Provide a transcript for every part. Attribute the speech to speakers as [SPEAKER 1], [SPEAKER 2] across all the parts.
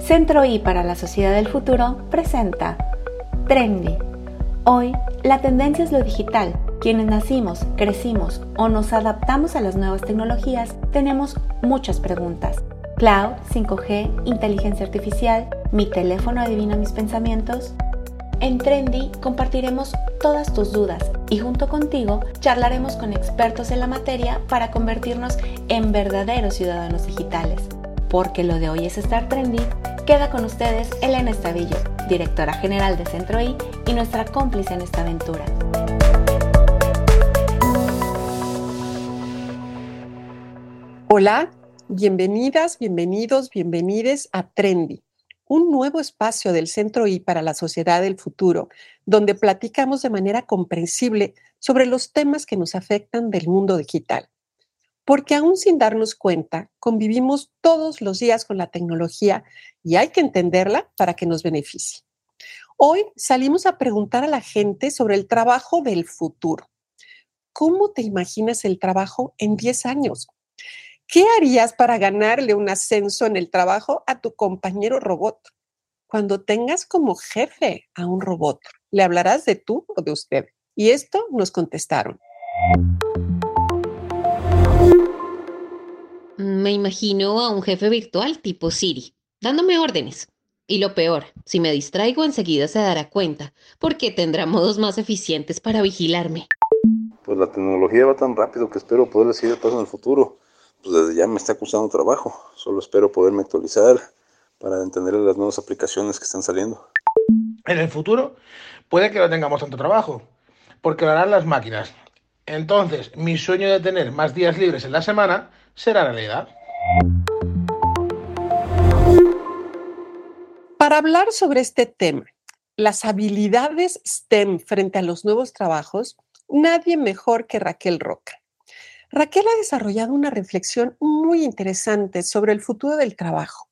[SPEAKER 1] Centro I para la Sociedad del Futuro presenta Trendy. Hoy, la tendencia es lo digital. Quienes nacimos, crecimos o nos adaptamos a las nuevas tecnologías tenemos muchas preguntas. Cloud, 5G, inteligencia artificial, mi teléfono adivina mis pensamientos. En Trendy compartiremos todas tus dudas y junto contigo charlaremos con expertos en la materia para convertirnos en verdaderos ciudadanos digitales. Porque lo de hoy es estar trendy Queda con ustedes Elena Estavillo, directora general de Centro I y nuestra cómplice en esta aventura.
[SPEAKER 2] Hola, bienvenidas, bienvenidos, bienvenides a Trendy, un nuevo espacio del Centro I para la sociedad del futuro, donde platicamos de manera comprensible sobre los temas que nos afectan del mundo digital porque aún sin darnos cuenta, convivimos todos los días con la tecnología y hay que entenderla para que nos beneficie. Hoy salimos a preguntar a la gente sobre el trabajo del futuro. ¿Cómo te imaginas el trabajo en 10 años? ¿Qué harías para ganarle un ascenso en el trabajo a tu compañero robot? Cuando tengas como jefe a un robot, ¿le hablarás de tú o de usted? Y esto nos contestaron.
[SPEAKER 3] Me imagino a un jefe virtual tipo Siri, dándome órdenes. Y lo peor, si me distraigo enseguida se dará cuenta, porque tendrá modos más eficientes para vigilarme.
[SPEAKER 4] Pues la tecnología va tan rápido que espero poder seguir paso en el futuro. Pues desde ya me está costando trabajo. Solo espero poderme actualizar para entender las nuevas aplicaciones que están saliendo.
[SPEAKER 5] En el futuro puede que no tengamos tanto trabajo, porque lo harán las máquinas. Entonces, mi sueño de tener más días libres en la semana será realidad.
[SPEAKER 2] Para hablar sobre este tema, las habilidades STEM frente a los nuevos trabajos, nadie mejor que Raquel Roca. Raquel ha desarrollado una reflexión muy interesante sobre el futuro del trabajo,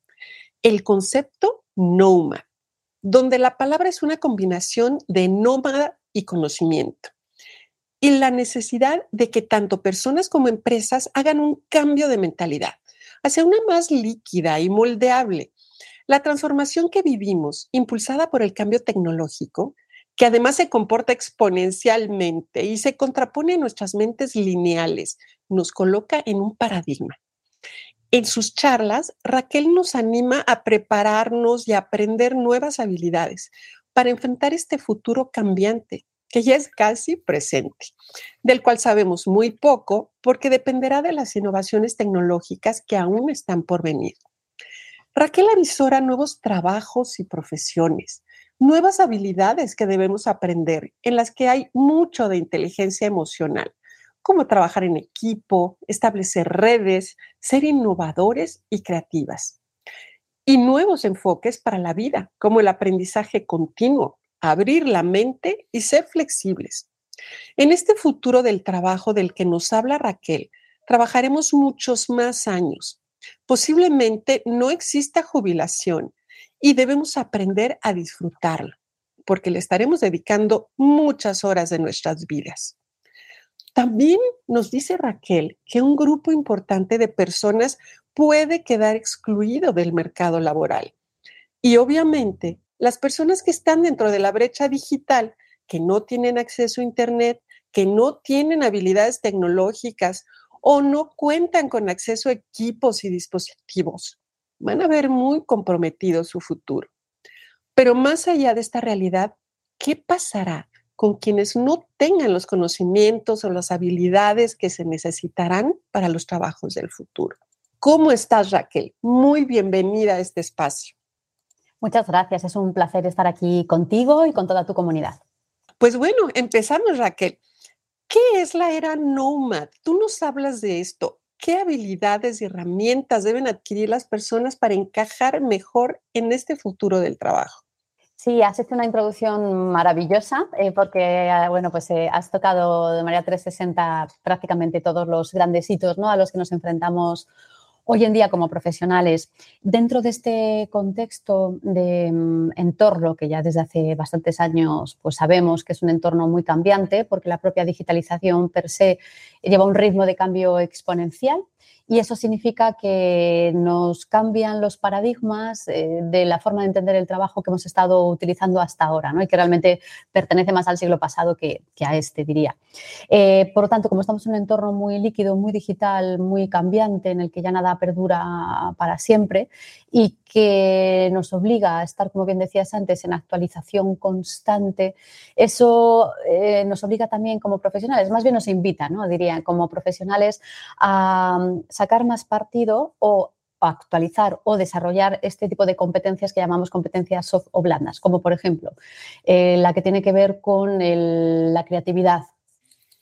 [SPEAKER 2] el concepto NOMA, donde la palabra es una combinación de nómada y conocimiento y la necesidad de que tanto personas como empresas hagan un cambio de mentalidad hacia una más líquida y moldeable. La transformación que vivimos, impulsada por el cambio tecnológico, que además se comporta exponencialmente y se contrapone en nuestras mentes lineales, nos coloca en un paradigma. En sus charlas, Raquel nos anima a prepararnos y a aprender nuevas habilidades para enfrentar este futuro cambiante que ya es casi presente, del cual sabemos muy poco porque dependerá de las innovaciones tecnológicas que aún están por venir. Raquel avisora nuevos trabajos y profesiones, nuevas habilidades que debemos aprender, en las que hay mucho de inteligencia emocional, como trabajar en equipo, establecer redes, ser innovadores y creativas. Y nuevos enfoques para la vida, como el aprendizaje continuo, abrir la mente y ser flexibles. En este futuro del trabajo del que nos habla Raquel, trabajaremos muchos más años. Posiblemente no exista jubilación y debemos aprender a disfrutarlo, porque le estaremos dedicando muchas horas de nuestras vidas. También nos dice Raquel que un grupo importante de personas puede quedar excluido del mercado laboral. Y obviamente las personas que están dentro de la brecha digital, que no tienen acceso a Internet, que no tienen habilidades tecnológicas o no cuentan con acceso a equipos y dispositivos, van a ver muy comprometido su futuro. Pero más allá de esta realidad, ¿qué pasará con quienes no tengan los conocimientos o las habilidades que se necesitarán para los trabajos del futuro? ¿Cómo estás, Raquel? Muy bienvenida a este espacio.
[SPEAKER 6] Muchas gracias, es un placer estar aquí contigo y con toda tu comunidad.
[SPEAKER 2] Pues bueno, empezamos Raquel. ¿Qué es la era Nomad? Tú nos hablas de esto. ¿Qué habilidades y herramientas deben adquirir las personas para encajar mejor en este futuro del trabajo?
[SPEAKER 6] Sí, has hecho una introducción maravillosa eh, porque ah, bueno, pues, eh, has tocado de manera 360 prácticamente todos los grandes hitos ¿no? a los que nos enfrentamos hoy en día como profesionales, dentro de este contexto de mm, entorno que ya desde hace bastantes años pues sabemos que es un entorno muy cambiante porque la propia digitalización per se lleva un ritmo de cambio exponencial, y eso significa que nos cambian los paradigmas eh, de la forma de entender el trabajo que hemos estado utilizando hasta ahora ¿no? y que realmente pertenece más al siglo pasado que, a este, diría. Eh, por lo tanto, como estamos en un entorno muy líquido, muy digital, muy cambiante, en el que ya nada perdura para siempre y que nos obliga a estar, como bien decías antes, en actualización constante, eso eh, nos obliga también como profesionales, más bien nos invita, ¿no? diría, como profesionales a sacar más partido o actualizar o desarrollar este tipo de competencias que llamamos competencias soft o blandas, como por ejemplo eh, la que tiene que ver con la creatividad,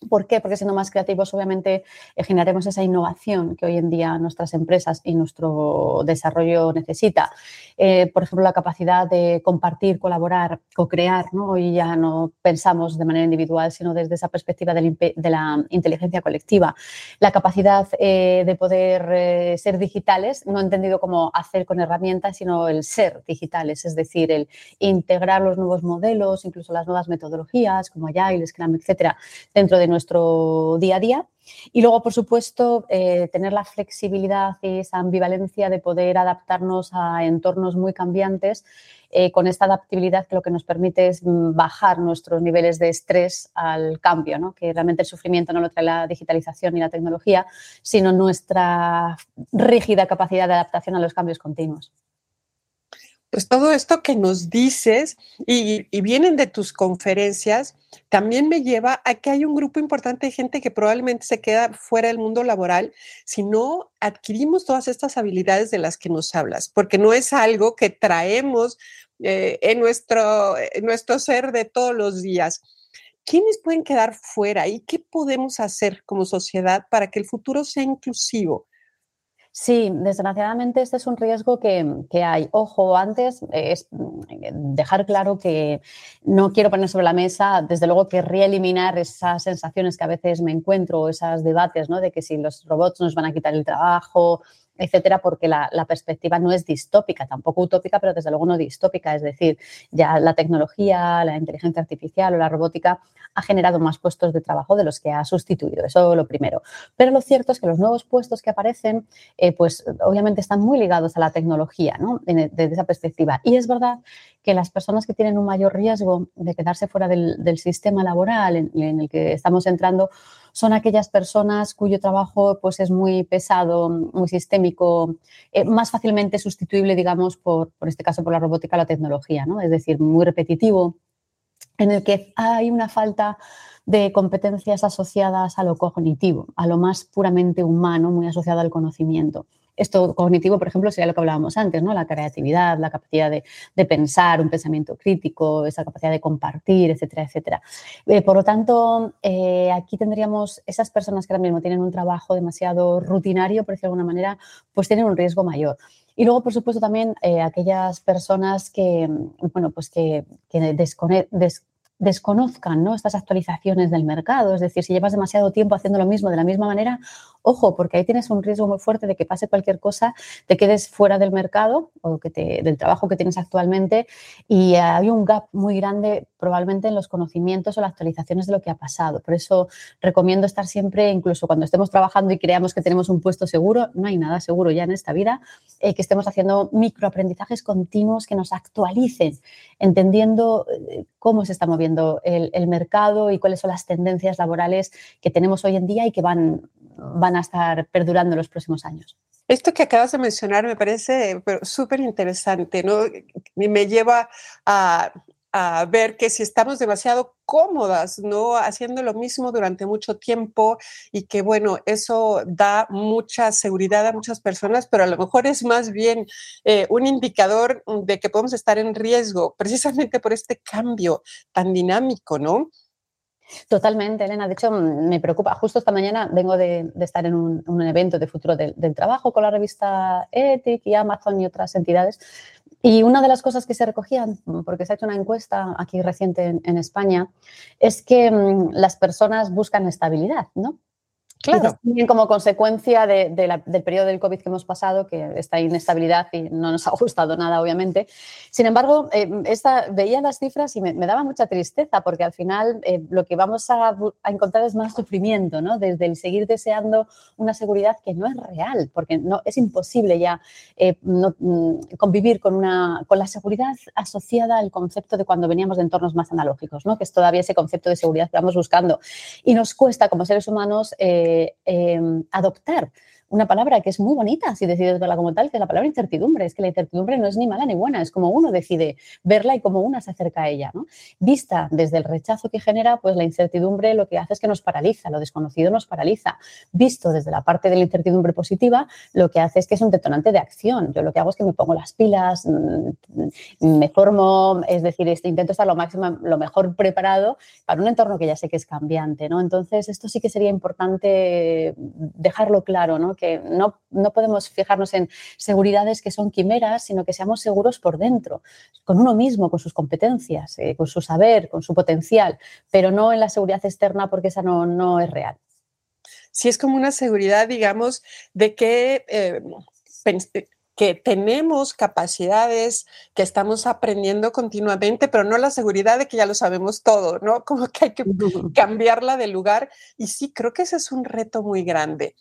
[SPEAKER 6] ¿Por qué? Porque siendo más creativos, obviamente, eh, generaremos esa innovación que hoy en día nuestras empresas y nuestro desarrollo necesita. Eh, por ejemplo, la capacidad de compartir, colaborar, co-crear, ¿no? Hoy ya no pensamos de manera individual, sino desde esa perspectiva de la, inteligencia colectiva. La capacidad eh, de poder ser digitales, no entendido como hacer con herramientas, sino el ser digitales, es decir, el integrar los nuevos modelos, incluso las nuevas metodologías como Agile, Scrum, etcétera, dentro de nuestro día a día. Y luego, por supuesto, eh, tener la flexibilidad y esa ambivalencia de poder adaptarnos a entornos muy cambiantes eh, con esta adaptabilidad que lo que nos permite es mm, bajar nuestros niveles de estrés al cambio, ¿no? que realmente el sufrimiento no lo trae la digitalización ni la tecnología, sino nuestra rígida capacidad de adaptación a los cambios continuos
[SPEAKER 2] pues todo esto que nos dices y, vienen de tus conferencias, también me lleva a que hay un grupo importante de gente que probablemente se queda fuera del mundo laboral si no adquirimos todas estas habilidades de las que nos hablas, porque no es algo que traemos eh, en, nuestro, en nuestro ser de todos los días. ¿Quiénes pueden quedar fuera y qué podemos hacer como sociedad para que el futuro sea inclusivo?
[SPEAKER 6] Sí, desgraciadamente este es un riesgo que, hay. Ojo, antes es mm, dejar claro que no quiero poner sobre la mesa, desde luego querría eliminar esas sensaciones que a veces me encuentro, esos debates, ¿no? De que si los robots nos van a quitar el trabajo, etcétera, porque la, perspectiva no es distópica, tampoco utópica, pero desde luego no distópica. Es decir, ya la tecnología, la inteligencia artificial o la robótica ha generado más puestos de trabajo de los que ha sustituido. Eso lo primero. Pero lo cierto es que los nuevos puestos que aparecen, eh, pues obviamente están muy ligados a la tecnología, ¿no? Desde esa perspectiva. Y es verdad que las personas que tienen un mayor riesgo de quedarse fuera del, sistema laboral en el que estamos entrando son aquellas personas cuyo trabajo pues, es muy pesado, muy sistémico, eh, más fácilmente sustituible, digamos, por, por este caso, por la robótica o la tecnología, ¿no? Es decir, muy repetitivo, en el que hay una falta de competencias asociadas a lo cognitivo, a lo más puramente humano, muy asociado al conocimiento. Esto cognitivo, por ejemplo, sería lo que hablábamos antes, ¿no? La creatividad, la capacidad de, pensar, un pensamiento crítico, esa capacidad de compartir, etcétera, etcétera. Eh, por lo tanto, eh, aquí tendríamos esas personas que ahora mismo tienen un trabajo demasiado rutinario, por decirlo de alguna manera, pues tienen un riesgo mayor. Y luego, por supuesto, también eh, aquellas personas que, bueno, pues que desconozcan ¿no? estas actualizaciones del mercado. Es decir, si llevas demasiado tiempo haciendo lo mismo de la misma manera, ojo, porque ahí tienes un riesgo muy fuerte de que pase cualquier cosa, te quedes fuera del mercado o que te, del trabajo que tienes actualmente y hay un gap muy grande probablemente en los conocimientos o las actualizaciones de lo que ha pasado. Por eso recomiendo estar siempre, incluso cuando estemos trabajando y creamos que tenemos un puesto seguro, no hay nada seguro ya en esta vida, eh, que estemos haciendo microaprendizajes continuos que nos actualicen, entendiendo eh, cómo se está moviendo el, el mercado y cuáles son las tendencias laborales que tenemos hoy en día y que van, van a estar perdurando los próximos años.
[SPEAKER 2] Esto que acabas de mencionar me parece súper interesante, ¿no? Me lleva a, a ver que si estamos demasiado cómodas, ¿no? Haciendo lo mismo durante mucho tiempo y que, bueno, eso da mucha seguridad a muchas personas, pero a lo mejor es más bien eh, un indicador de que podemos estar en riesgo precisamente por este cambio tan dinámico, ¿no?
[SPEAKER 6] Totalmente, Elena. De hecho, me preocupa. Justo esta mañana vengo de, estar en un, evento de futuro del, trabajo con la revista Ethic y Amazon y otras entidades y una de las cosas que se recogían, porque se ha hecho una encuesta aquí reciente en, España, es que mm, las personas buscan estabilidad, ¿no? Claro. también como consecuencia del periodo del COVID que hemos pasado, que esta inestabilidad y no nos ha gustado nada, obviamente. Sin embargo, eh, esta, veía las cifras y me, daba mucha tristeza porque al final eh, lo que vamos a, encontrar es más sufrimiento, ¿no? Desde el seguir deseando una seguridad que no es real, porque no, es imposible ya eh, mm, convivir con, una, con la seguridad asociada al concepto de cuando veníamos de entornos más analógicos, ¿no? Que es todavía ese concepto de seguridad que vamos buscando. Y nos cuesta como seres humanos Em, adoptar una palabra que es muy bonita si decides verla como tal, que es la palabra incertidumbre. Es que la incertidumbre no es ni mala ni buena, es como uno decide verla y como una se acerca a ella. ¿no? Vista desde el rechazo que genera, pues la incertidumbre lo que hace es que nos paraliza, lo desconocido nos paraliza. Visto desde la parte de la incertidumbre positiva, lo que hace es que es un detonante de acción. Yo lo que hago es que me pongo las pilas, mm, me formo, es decir, este, intento estar lo máximo, lo mejor preparado para un entorno que ya sé que es cambiante. ¿no? Entonces, esto sí que sería importante dejarlo claro, ¿no? Que no, podemos fijarnos en seguridades que son quimeras, sino que seamos seguros por dentro, con uno mismo, con sus competencias, eh, con su saber, con su potencial, pero no en la seguridad externa porque esa no, no es real.
[SPEAKER 2] Si es como una seguridad, digamos, de que eh, que tenemos capacidades, que estamos aprendiendo continuamente, pero no la seguridad de que ya lo sabemos todo, ¿no? Como que hay que cambiarla de lugar. Y sí, creo que ese es un reto muy grande.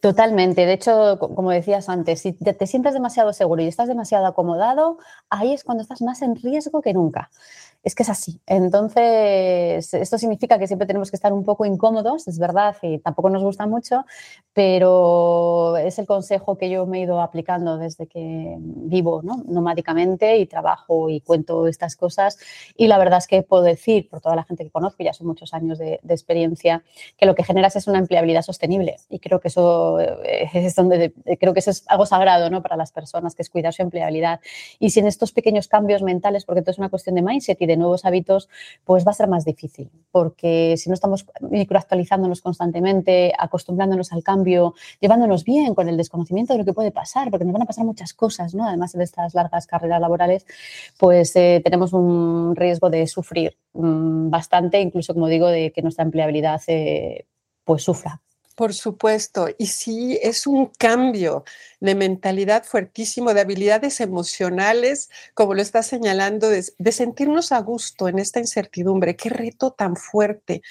[SPEAKER 6] Totalmente. De hecho, como decías antes, si te, sientes demasiado seguro y estás demasiado acomodado, ahí es cuando estás más en riesgo que nunca es que es así. Entonces, esto significa que siempre tenemos que estar un poco incómodos, es verdad, y tampoco nos gusta mucho, pero es el consejo que yo me he ido aplicando desde que vivo ¿no? nomádicamente y trabajo y cuento estas cosas. Y la verdad es que puedo decir, por toda la gente que conozco, ya son muchos años de, experiencia, que lo que generas es una empleabilidad sostenible. Y creo que eso eh, es donde creo que eso es algo sagrado ¿no? para las personas, que es cuidar su empleabilidad. Y si en estos pequeños cambios mentales, porque esto es una cuestión de mindset de nuevos hábitos, pues va a ser más difícil, porque si no estamos microactualizándonos constantemente, acostumbrándonos al cambio, llevándonos bien con el desconocimiento de lo que puede pasar, porque nos van a pasar muchas cosas, ¿no? Además de estas largas carreras laborales, pues eh, tenemos un riesgo de sufrir mm, bastante, incluso, como digo, de que nuestra empleabilidad eh, pues sufra.
[SPEAKER 2] Por supuesto, y sí, es un cambio de mentalidad fuertísimo, de habilidades emocionales, como lo está señalando, de, sentirnos a gusto en esta incertidumbre. Qué reto tan fuerte.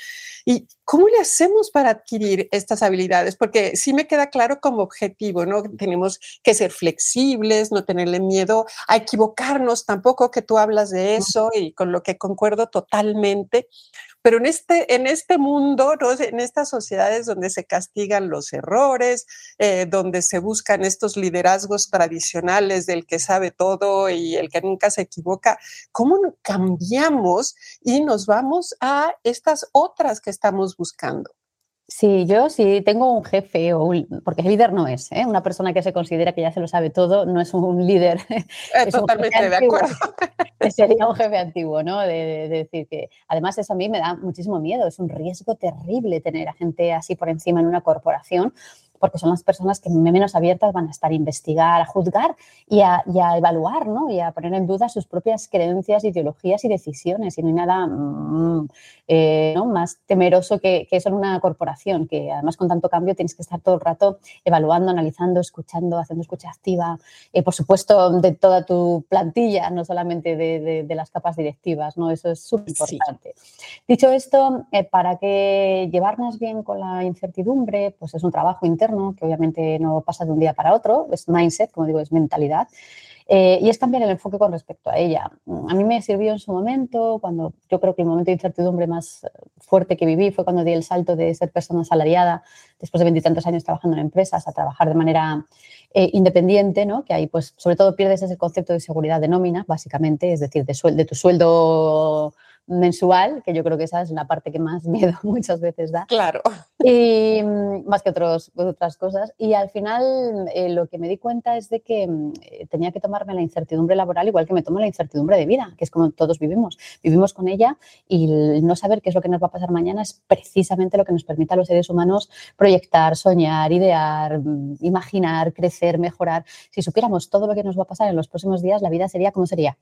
[SPEAKER 2] ¿Y cómo le hacemos para adquirir estas habilidades? Porque sí me queda claro como objetivo, ¿no? Tenemos que ser flexibles, no tenerle miedo a equivocarnos tampoco, que tú hablas de eso y con lo que concuerdo totalmente pero en este, en este mundo, en estas sociedades donde se castigan los errores, eh, donde se buscan estos liderazgos tradicionales del que sabe todo y el que nunca se equivoca, ¿cómo cambiamos y nos vamos a estas otras que estamos buscando?
[SPEAKER 6] Sí, yo sí tengo un jefe, o porque líder no es, ¿eh? una persona que se considera que ya se lo sabe todo, no es un líder.
[SPEAKER 2] Eh, totalmente de acuerdo.
[SPEAKER 6] Sería un jefe antiguo, ¿no? De, decir que, además, eso a mí me da muchísimo miedo, es un riesgo terrible tener a gente así por encima en una corporación, porque son las personas que menos abiertas van a estar a investigar, a juzgar y a, evaluar, ¿no? Y a poner en duda sus propias creencias, ideologías y decisiones. Y no hay nada mm, eh, más temeroso que, eso en una corporación, que además con tanto cambio tienes que estar todo el rato evaluando, analizando, escuchando, haciendo escucha activa, eh, por supuesto, de toda tu plantilla, no solamente de, las capas directivas, ¿no? Eso es súper importante. Dicho esto, eh, para que llevarnos bien con la incertidumbre, pues es un trabajo interno que obviamente no pasa de un día para otro, es mindset, como digo, es mentalidad. Eh, y es cambiar el enfoque con respecto a ella. A mí me sirvió en su momento, cuando yo creo que el momento de incertidumbre más fuerte que viví fue cuando di el salto de ser persona asalariada, después de veintitantos años trabajando en empresas, a trabajar de manera eh, independiente, ¿no? que ahí pues sobre todo pierdes ese concepto de seguridad de nómina, básicamente, es decir, de, de tu sueldo mensual, que yo creo que esa es la parte que más miedo muchas veces da.
[SPEAKER 2] Claro.
[SPEAKER 6] Y mm, más que otros, otras cosas. Y al final eh, lo que me di cuenta es de que mm, eh, tenía que tomarme la incertidumbre laboral igual que me tomo la incertidumbre de vida, que es como todos vivimos. Vivimos con ella y no saber qué es lo que nos va a pasar mañana es precisamente lo que nos permite a los seres humanos proyectar, soñar, idear, mm, imaginar, crecer, mejorar. Si supiéramos todo lo que nos va a pasar en los próximos días, la vida sería como sería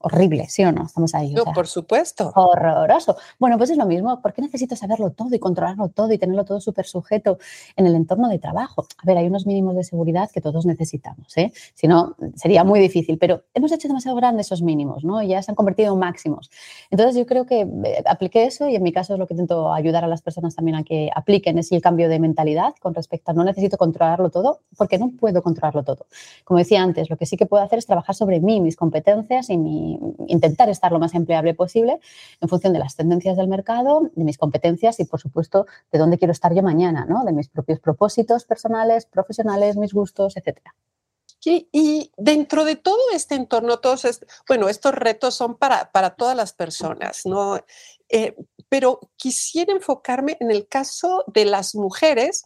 [SPEAKER 6] horrible, ¿sí o no? Estamos ahí.
[SPEAKER 2] No, por supuesto.
[SPEAKER 6] Horroroso. Bueno, pues es lo mismo. ¿Por qué necesito saberlo todo y controlarlo todo y tenerlo todo súper sujeto en el entorno de trabajo? A ver, hay unos mínimos de seguridad que todos necesitamos, ¿eh? Si no, sería muy difícil, pero hemos hecho demasiado grandes esos mínimos, ¿no? Ya se han convertido en máximos. Entonces, yo creo que eh, apliqué eso y en mi caso es lo que intento ayudar a las personas también a que apliquen, es el cambio de mentalidad con respecto a no necesito controlarlo todo porque no puedo controlarlo todo. Como decía antes, lo que sí que puedo hacer es trabajar sobre mí, mis competencias y mi intentar estar lo más empleable posible en función de las tendencias del mercado, de mis competencias y, por supuesto, de dónde quiero estar yo mañana, ¿no? de mis propios propósitos personales, profesionales, mis gustos, etcétera.
[SPEAKER 2] Y, dentro de todo este entorno, todos, bueno, estos retos son para, para todas las personas, ¿no? Eh, pero quisiera enfocarme en el caso de las mujeres,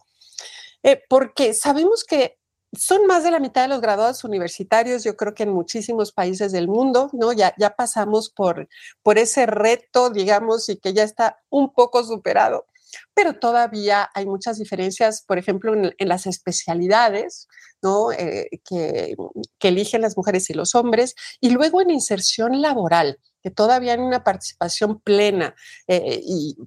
[SPEAKER 2] eh, porque sabemos que son más de la mitad de los graduados universitarios, yo creo que en muchísimos países del mundo, ¿no? Ya, ya pasamos por, por ese reto, digamos, y que ya está un poco superado, pero todavía hay muchas diferencias, por ejemplo, en, las especialidades, ¿no? Eh, que, eligen las mujeres y los hombres, y luego en inserción laboral que todavía hay una participación plena eh, y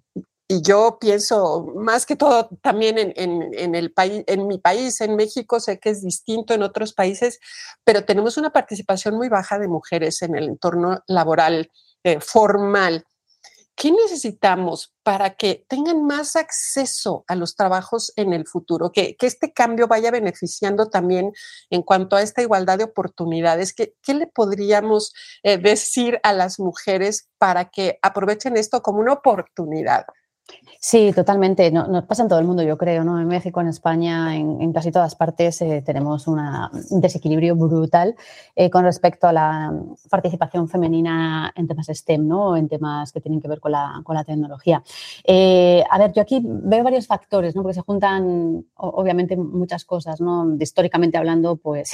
[SPEAKER 2] y yo pienso más que todo también en, el país, en mi país, en México, sé que es distinto en otros países, pero tenemos una participación muy baja de mujeres en el entorno laboral eh, formal. ¿Qué necesitamos para que tengan más acceso a los trabajos en el futuro? Que, este cambio vaya beneficiando también en cuanto a esta igualdad de oportunidades. ¿Qué, le podríamos eh, decir a las mujeres para que aprovechen esto como una oportunidad?
[SPEAKER 6] Sí, totalmente. No, nos pasa en todo el mundo, yo creo, ¿no? En México, en España, en, casi todas partes eh, tenemos un desequilibrio brutal eh, con respecto a la participación femenina en temas STEM, ¿no? En temas que tienen que ver con la, tecnología. Eh, a ver, yo aquí veo varios factores, ¿no? Porque se juntan, obviamente, muchas cosas, ¿no? históricamente hablando, pues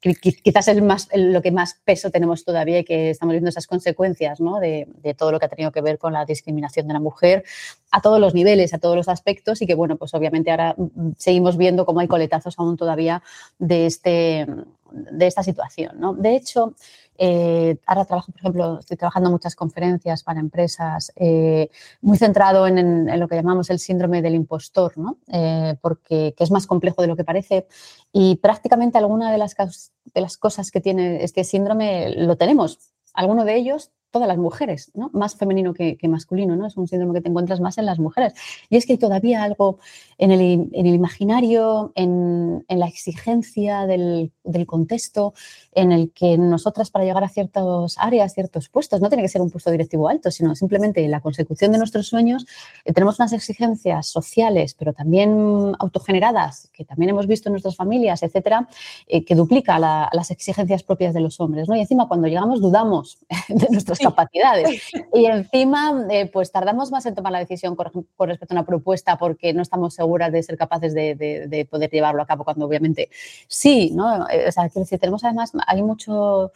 [SPEAKER 6] quizás es más, lo que más peso tenemos todavía y que estamos viendo esas consecuencias, ¿no? De todo lo que ha tenido que ver con la discriminación de la mujer a todos los niveles, a todos los aspectos y que, bueno, pues obviamente ahora mm, mm, seguimos viendo cómo hay coletazos aún todavía de, este, de esta situación. ¿no? De hecho, eh, ahora trabajo, por ejemplo, estoy trabajando en muchas conferencias para empresas, eh, muy centrado en, lo que llamamos el síndrome del impostor, ¿no? Eh, porque es más complejo de lo que parece y prácticamente alguna de las, de las cosas que tiene este síndrome lo tenemos. Alguno de ellos todas las mujeres, ¿no? más femenino que, masculino, ¿no? es un síndrome que te encuentras más en las mujeres. Y es que hay todavía algo en el, imaginario, en, la exigencia del, contexto, en el que nosotras para llegar a ciertas áreas, ciertos puestos, no tiene que ser un puesto directivo alto, sino simplemente la consecución de nuestros sueños, eh, tenemos unas exigencias sociales, pero también autogeneradas, que también hemos visto en nuestras familias, etcétera, eh, que duplica las exigencias propias de los hombres. Y encima, cuando llegamos, dudamos de nuestras capacidades. Y encima, eh, pues tardamos más en tomar la decisión con, respecto a una propuesta porque no estamos seguras de ser capaces de, poder llevarlo a cabo, cuando obviamente sí, ¿no? Eh, o sea, quiero decir, tenemos además, hay mucho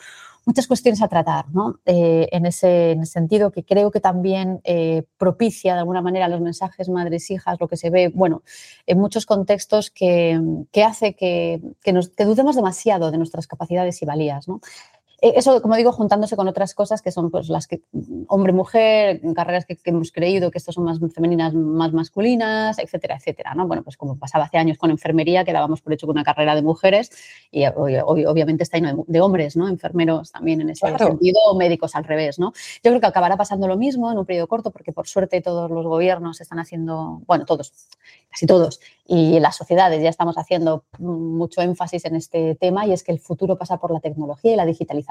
[SPEAKER 6] muchas cuestiones a tratar, ¿no? Eh, en, ese, sentido que creo que también propicia de alguna manera los mensajes madres-hijas, lo que se ve, bueno, en muchos contextos que, hace que, nos, que dudemos demasiado de nuestras capacidades y valías, ¿no? Eh, eso, como digo, juntándose con otras cosas que son pues, las que hombre-mujer, carreras que, hemos creído que estas son más femeninas, más masculinas, etcétera, etcétera. ¿no? Bueno, pues como pasaba hace años con enfermería, que dábamos por hecho con una carrera de mujeres y obviamente está lleno de, hombres, ¿no? enfermeros también en ese sentido, o médicos al revés. ¿no? Yo creo que acabará pasando lo mismo en un periodo corto porque por suerte todos los gobiernos están haciendo, bueno, todos, casi todos, y las sociedades ya estamos haciendo mucho énfasis en este tema y es que el futuro pasa por la tecnología y la digitalización.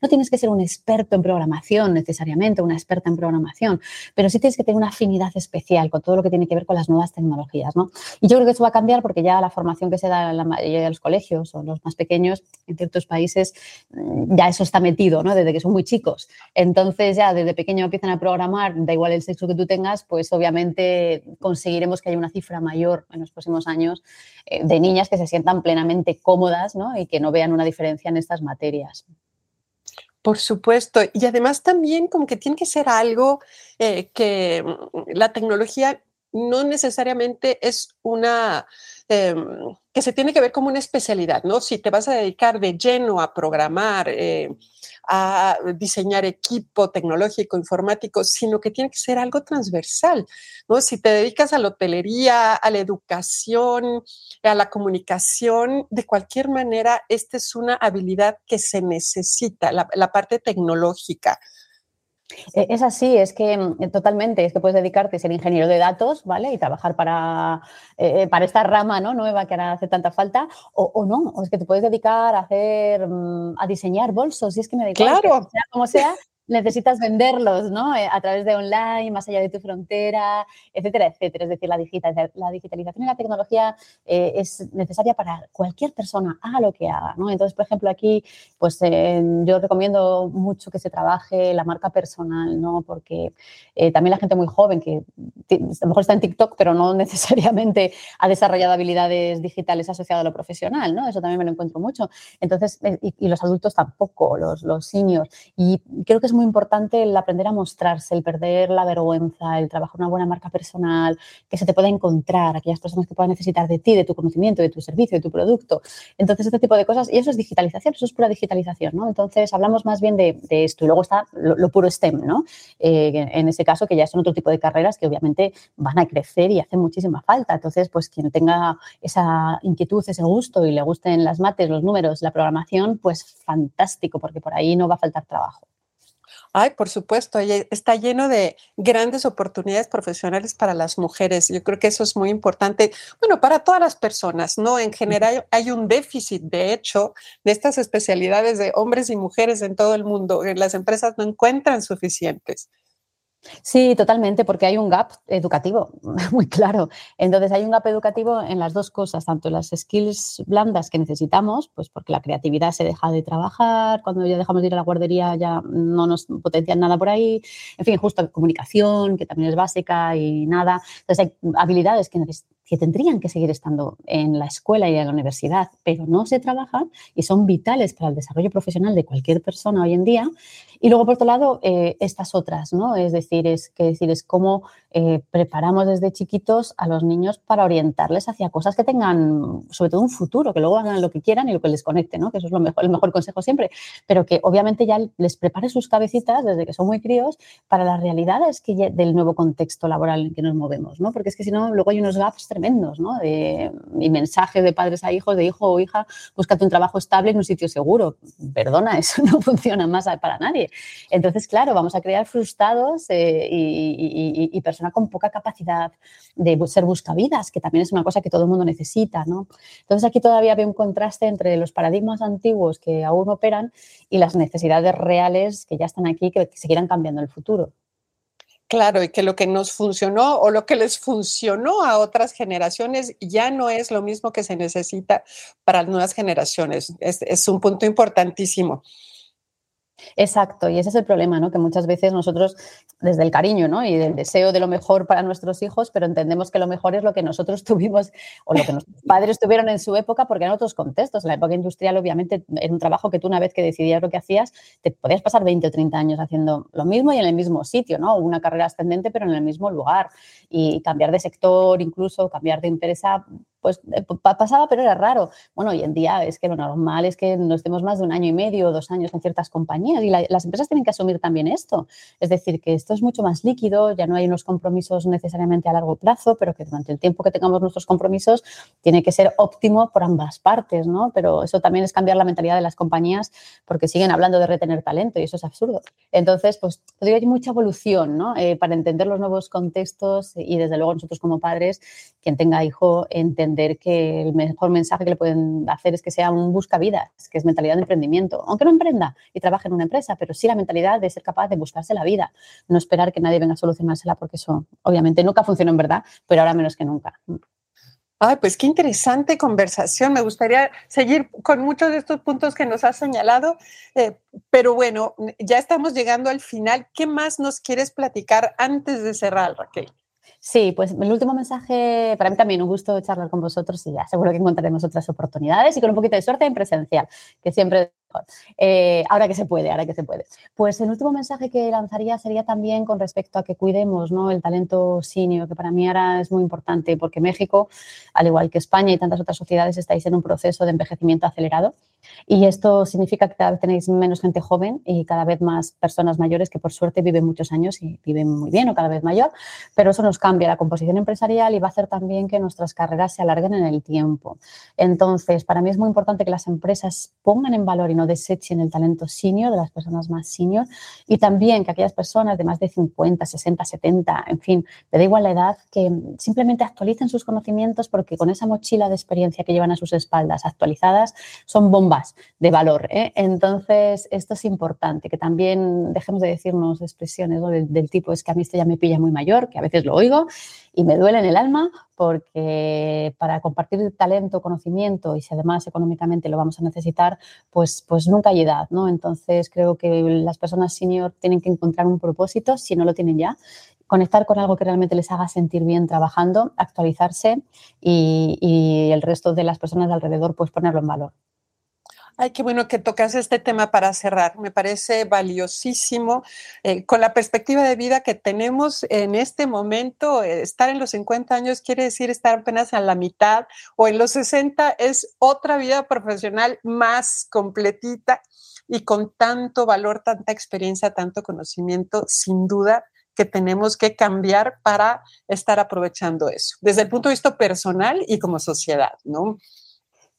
[SPEAKER 6] No tienes que ser un experto en programación necesariamente, una experta en programación, pero sí tienes que tener una afinidad especial con todo lo que tiene que ver con las nuevas tecnologías. ¿no? Y yo creo que eso va a cambiar porque ya la formación que se da en la mayoría de los colegios o los más pequeños en ciertos países, mm, ya eso está metido ¿no? desde que son muy chicos. Entonces ya desde pequeño empiezan a programar, da igual el sexo que tú tengas, pues obviamente conseguiremos que haya una cifra mayor en los próximos años eh, de niñas que se sientan plenamente cómodas y que no vean una diferencia en estas materias.
[SPEAKER 2] Por supuesto, y además también como que tiene que ser algo eh, que mm, la tecnología no necesariamente es una em, que se tiene que ver como una especialidad, ¿no? Si te vas a dedicar de lleno a programar, eh, a diseñar equipo tecnológico, informático, sino que tiene que ser algo transversal. ¿no? Si te dedicas a la hotelería, a la educación, a la comunicación, de cualquier manera, esta es una habilidad que se necesita, la, la parte tecnológica.
[SPEAKER 6] Eh, es así, es que mm, totalmente, es que puedes dedicarte a ser ingeniero de datos, ¿vale? Y trabajar para, eh, para esta rama ¿no? nueva que ahora hace tanta falta, o, no, o es que te puedes dedicar a hacer, mm, a diseñar bolsos, y es que me dedico
[SPEAKER 2] claro.
[SPEAKER 6] sea como sea, necesitas venderlos ¿no? Eh, a través de online, más allá de tu frontera, etcétera, etcétera. Es decir, la, la digitalización y la tecnología eh, es necesaria para cualquier persona, haga lo que haga. ¿no? Entonces, por ejemplo, aquí pues, eh, yo recomiendo mucho que se trabaje la marca personal, ¿no? porque también la gente muy joven, que a lo mejor está en TikTok, pero no necesariamente ha desarrollado habilidades digitales asociadas a lo profesional. ¿no? Eso también me lo encuentro mucho. Entonces, y, los adultos tampoco, los, los seniors. Y creo que es muy importante el aprender a mostrarse, el perder la vergüenza, el trabajar una buena marca personal, que se te pueda encontrar, aquellas personas que puedan necesitar de ti, de tu conocimiento, de tu servicio, de tu producto. Entonces, este tipo de cosas, y eso es digitalización, eso es pura digitalización, ¿no? Entonces, hablamos más bien de, esto. Y luego está lo, puro STEM, ¿no? Eh, en ese caso, que ya son otro tipo de carreras que obviamente van a crecer y hacen muchísima falta. Entonces, pues quien tenga esa inquietud, ese gusto y le gusten las mates, los números, la programación, pues fantástico, porque por ahí no va a faltar trabajo.
[SPEAKER 2] Ay, por supuesto, está lleno de grandes oportunidades profesionales para las mujeres. Yo creo que eso es muy importante, bueno, para todas las personas, ¿no? En general hay un déficit, de hecho, de estas especialidades de hombres y mujeres en todo el mundo. Las empresas no encuentran suficientes.
[SPEAKER 6] Sí, totalmente, porque hay un gap educativo muy claro. Entonces, hay un gap educativo en las dos cosas, tanto las skills blandas que necesitamos, pues porque la creatividad se deja de trabajar, cuando ya dejamos de ir a la guardería ya no nos potencian nada por ahí, en fin, justo comunicación, que también es básica y nada. Entonces, hay habilidades que que tendrían que seguir estando en la escuela y en la universidad, pero no se trabajan y son vitales para el desarrollo profesional de cualquier persona hoy en día. Y luego, por otro lado, eh, estas otras, ¿no? Es decir, es que decir, es cómo eh, preparamos desde chiquitos a los niños para orientarles hacia cosas que tengan, sobre todo un futuro, que luego hagan lo que quieran y lo que les conecte, ¿no? Que eso es lo mejor, el mejor consejo siempre, pero que obviamente ya les prepare sus cabecitas desde que son muy críos para las realidades que del nuevo contexto laboral en que nos movemos, ¿no? Porque es que si no, luego hay unos gaps tremendos, ¿no? De, y mensajes de padres a hijos, de hijo o hija, búscate un trabajo estable en un sitio seguro. Perdona, eso no funciona más para nadie. Entonces, claro, vamos a crear frustrados eh, y, personas con poca capacidad de ser buscavidas, que también es una cosa que todo el mundo necesita, ¿no? Entonces, aquí todavía veo un contraste entre los paradigmas antiguos que aún operan y las necesidades reales que ya están aquí, que seguirán cambiando el futuro.
[SPEAKER 2] Claro, y que lo que nos funcionó o lo que les funcionó a otras generaciones ya no es lo mismo que se necesita para las nuevas generaciones. Es, es un punto importantísimo.
[SPEAKER 6] Exacto, y ese es el problema, ¿no? Que muchas veces nosotros, desde el cariño, ¿no? Y del deseo de lo mejor para nuestros hijos, pero entendemos que lo mejor es lo que nosotros tuvimos o lo que nuestros padres tuvieron en su época, porque en otros contextos. En la época industrial, obviamente, era un trabajo que tú una vez que decidías lo que hacías, te podías pasar 20 o 30 años haciendo lo mismo y en el mismo sitio, ¿no? Una carrera ascendente, pero en el mismo lugar. Y cambiar de sector, incluso cambiar de empresa, pues eh, pasaba, pero era raro. Bueno, hoy en día es que lo normal es que no estemos más de un año y medio o dos años en ciertas compañías y las empresas tienen que asumir también esto. Es decir, que esto es mucho más líquido, ya no hay unos compromisos necesariamente a largo plazo, pero que durante el tiempo que tengamos nuestros compromisos tiene que ser óptimo por ambas partes, ¿no? Pero eso también es cambiar la mentalidad de las compañías porque siguen hablando de retener talento y eso es absurdo. Entonces, pues digo, hay mucha evolución, ¿no? Eh, para entender los nuevos contextos y desde luego nosotros como padres, quien tenga hijo, entender que el mejor mensaje que le pueden hacer es que sea un buscavidas, que es mentalidad de emprendimiento. Aunque no emprenda y trabaje en una empresa, pero sí la mentalidad de ser capaz de buscarse la vida, no esperar que nadie venga a solucionársela, porque eso obviamente nunca funciona en verdad, pero ahora menos que nunca.
[SPEAKER 2] Ay, pues qué interesante conversación. Me gustaría seguir con muchos de estos puntos que nos has señalado, eh, pero bueno, ya estamos llegando al final. ¿Qué más nos quieres platicar antes de cerrar, Raquel?
[SPEAKER 6] Sí, pues el último mensaje, para mí también un gusto charlar con vosotros y ya seguro que encontraremos otras oportunidades y con un poquito de suerte en presencial, que siempre eh, ahora que se puede, ahora que se puede. Pues el último mensaje que lanzaría sería también con respecto a que cuidemos ¿no? el talento senior, que para mí ahora es muy importante porque México, al igual que España y tantas otras sociedades, estáis en un proceso de envejecimiento acelerado Y esto significa que cada vez tenéis menos gente joven y cada vez más personas mayores que por suerte viven muchos años y viven muy bien o cada vez mayor, pero eso nos cambia la composición empresarial y va a hacer también que nuestras carreras se alarguen en el tiempo. Entonces, para mí es muy importante que las empresas pongan en valor y no desechen el talento senior de las personas más senior y también que aquellas personas de más de 50, 60, 70, en fin, me da igual la edad, que simplemente actualicen sus conocimientos porque con esa mochila de experiencia que llevan a sus espaldas actualizadas son bombas de valor. ¿eh? Entonces, esto es importante, que también dejemos de decirnos expresiones del, tipo es que a mí esto ya me pilla muy mayor, que a veces lo oigo y me duele en el alma porque para compartir talento, conocimiento y si además económicamente lo vamos a necesitar, pues, pues nunca hay edad, ¿no? Entonces creo que las personas senior tienen que encontrar un propósito, si no lo tienen ya, conectar con algo que realmente les haga sentir bien trabajando, actualizarse y, y el resto de las personas de alrededor pues ponerlo en valor.
[SPEAKER 2] Ay, qué bueno que tocas este tema para cerrar. Me parece valiosísimo eh, con la perspectiva de vida que tenemos en este momento. Eh, estar en los 50 años quiere decir estar apenas a la mitad o en los 60 es otra vida profesional más completita y con tanto valor, tanta experiencia, tanto conocimiento, sin duda que tenemos que cambiar para estar aprovechando eso, desde el punto de vista personal y como sociedad, ¿no?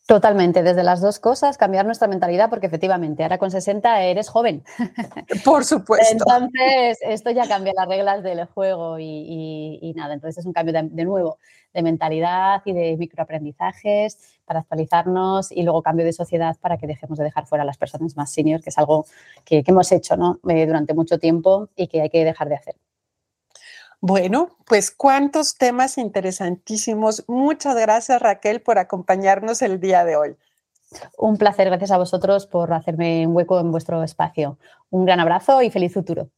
[SPEAKER 6] Totalmente, desde las dos cosas, cambiar nuestra mentalidad, porque efectivamente, ahora con 60 eres joven.
[SPEAKER 2] Por supuesto.
[SPEAKER 6] Entonces, esto ya cambia las reglas del juego y, nada, entonces es un cambio de, nuevo de mentalidad y de microaprendizajes para actualizarnos y luego cambio de sociedad para que dejemos de dejar fuera a las personas más seniors, que es algo que, hemos hecho ¿no? Eh, durante mucho tiempo y que hay que dejar de hacer.
[SPEAKER 2] Bueno, pues cuántos temas interesantísimos. Muchas gracias Raquel por acompañarnos el día de hoy.
[SPEAKER 6] Un placer, gracias a vosotros por hacerme un hueco en vuestro espacio. Un gran abrazo y feliz futuro.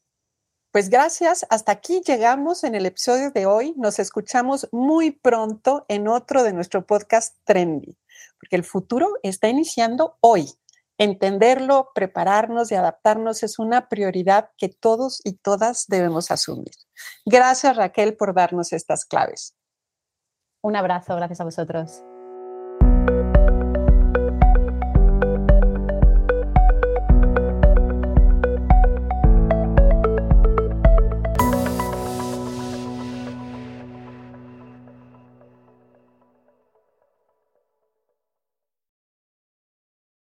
[SPEAKER 2] Pues gracias, hasta aquí llegamos en el episodio de hoy. Nos escuchamos muy pronto en otro de nuestro podcast Trendy, porque el futuro está iniciando hoy. Entenderlo, prepararnos y adaptarnos es una prioridad que todos y todas debemos asumir. Gracias Raquel por darnos estas claves.
[SPEAKER 6] Un abrazo, gracias a vosotros.